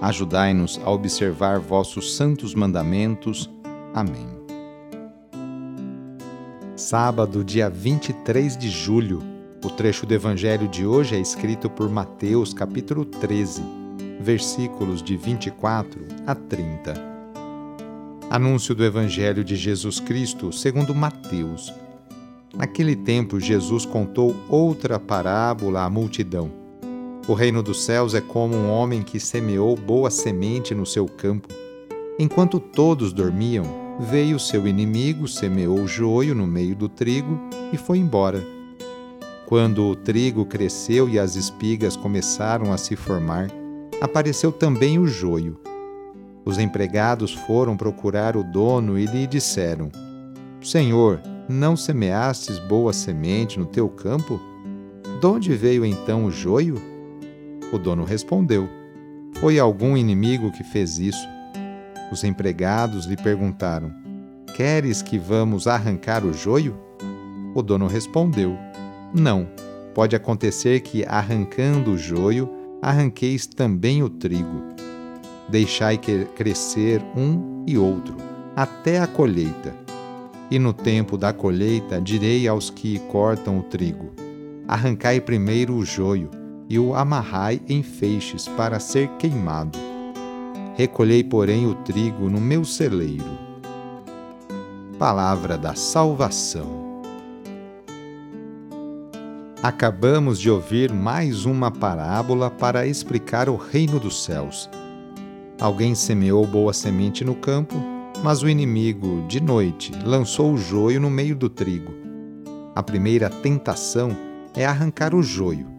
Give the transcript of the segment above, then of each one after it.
Ajudai-nos a observar vossos santos mandamentos. Amém sábado, dia 23 de julho. O trecho do evangelho de hoje é escrito por Mateus, capítulo 13, versículos de 24 a 30. Anúncio do evangelho de Jesus Cristo, segundo Mateus. Naquele tempo, Jesus contou outra parábola à multidão. O reino dos céus é como um homem que semeou boa semente no seu campo. Enquanto todos dormiam, Veio seu inimigo, semeou joio no meio do trigo e foi embora. Quando o trigo cresceu e as espigas começaram a se formar, apareceu também o joio. Os empregados foram procurar o dono e lhe disseram: Senhor, não semeastes boa semente no teu campo? De onde veio então o joio? O dono respondeu: Foi algum inimigo que fez isso. Os empregados lhe perguntaram: Queres que vamos arrancar o joio? O dono respondeu: Não. Pode acontecer que, arrancando o joio, arranqueis também o trigo. Deixai crescer um e outro, até a colheita. E no tempo da colheita direi aos que cortam o trigo: Arrancai primeiro o joio, e o amarrai em feixes para ser queimado Recolhei, porém, o trigo no meu celeiro. Palavra da Salvação. Acabamos de ouvir mais uma parábola para explicar o reino dos céus. Alguém semeou boa semente no campo, mas o inimigo, de noite, lançou o joio no meio do trigo. A primeira tentação é arrancar o joio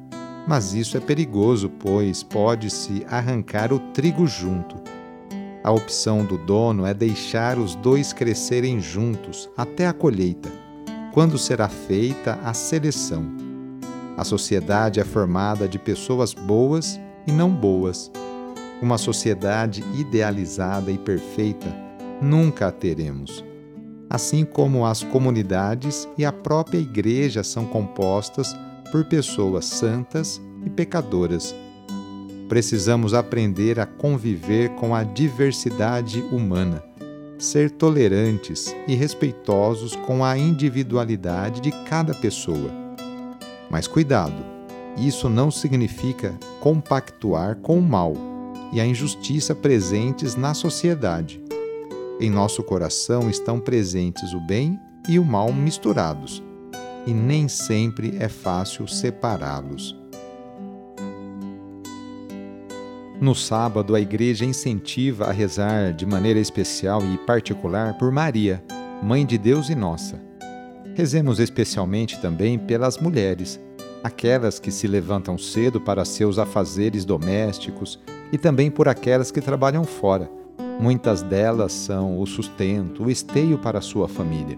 mas isso é perigoso, pois pode-se arrancar o trigo junto. A opção do dono é deixar os dois crescerem juntos até a colheita, quando será feita a seleção. A sociedade é formada de pessoas boas e não boas. Uma sociedade idealizada e perfeita nunca a teremos. Assim como as comunidades e a própria igreja são compostas por pessoas santas e pecadoras. Precisamos aprender a conviver com a diversidade humana, ser tolerantes e respeitosos com a individualidade de cada pessoa. Mas cuidado, isso não significa compactuar com o mal e a injustiça presentes na sociedade. Em nosso coração estão presentes o bem e o mal misturados e nem sempre é fácil separá-los. No sábado, a igreja incentiva a rezar de maneira especial e particular por Maria, Mãe de Deus e nossa. Rezemos especialmente também pelas mulheres, aquelas que se levantam cedo para seus afazeres domésticos e também por aquelas que trabalham fora. Muitas delas são o sustento, o esteio para sua família.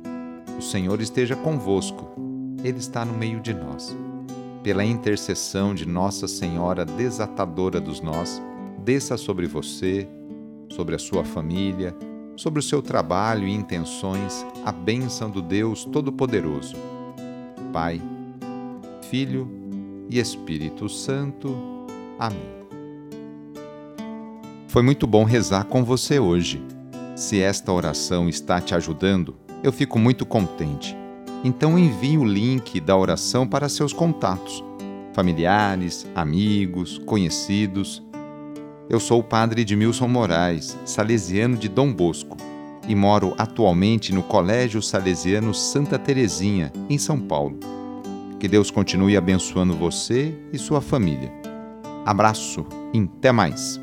O Senhor esteja convosco, Ele está no meio de nós. Pela intercessão de Nossa Senhora desatadora dos nós, desça sobre você, sobre a sua família, sobre o seu trabalho e intenções a bênção do Deus Todo-Poderoso. Pai, Filho e Espírito Santo. Amém. Foi muito bom rezar com você hoje. Se esta oração está te ajudando, eu fico muito contente. Então envie o link da oração para seus contatos, familiares, amigos, conhecidos. Eu sou o padre Edmilson Moraes, salesiano de Dom Bosco, e moro atualmente no Colégio Salesiano Santa Terezinha, em São Paulo. Que Deus continue abençoando você e sua família. Abraço e até mais!